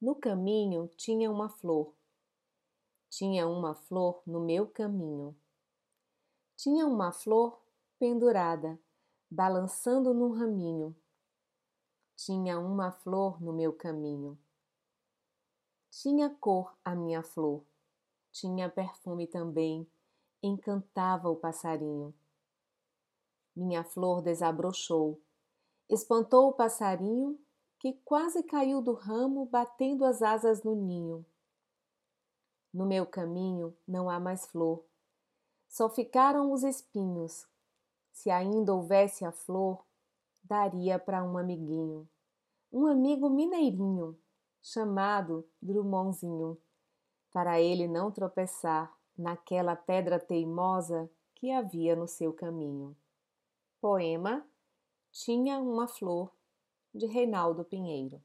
No caminho tinha uma flor. Tinha uma flor no meu caminho. Tinha uma flor pendurada, balançando num raminho. Tinha uma flor no meu caminho. Tinha cor a minha flor, tinha perfume também, encantava o passarinho. Minha flor desabrochou, espantou o passarinho que quase caiu do ramo batendo as asas no ninho. No meu caminho não há mais flor, só ficaram os espinhos. Se ainda houvesse a flor, daria para um amiguinho, um amigo mineirinho, chamado Drummondzinho, para ele não tropeçar naquela pedra teimosa que havia no seu caminho. Poema Tinha uma Flor de Reinaldo Pinheiro